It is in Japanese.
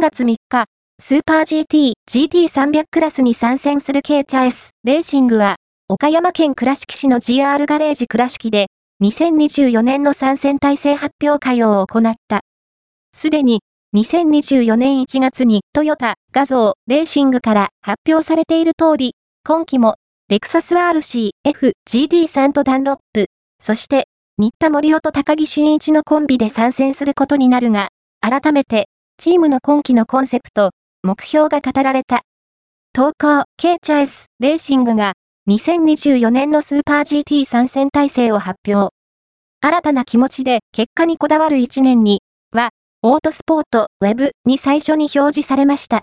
3月3日、スーパー GT、GT300 クラスに参戦する K チャイス、レーシングは、岡山県倉敷市の GR ガレージ倉敷で、2024年の参戦体制発表会を行った。すでに、2024年1月にトヨタ、画像、レーシングから発表されている通り、今季も、レクサス RC、F、GT3 とダンロップ、そして、新田森夫と高木真一のコンビで参戦することになるが、改めて、チームの今季のコンセプト、目標が語られた。投稿、K チャイス、レーシングが、2024年のスーパー GT 参戦体制を発表。新たな気持ちで結果にこだわる1年に、は、オートスポート、ウェブに最初に表示されました。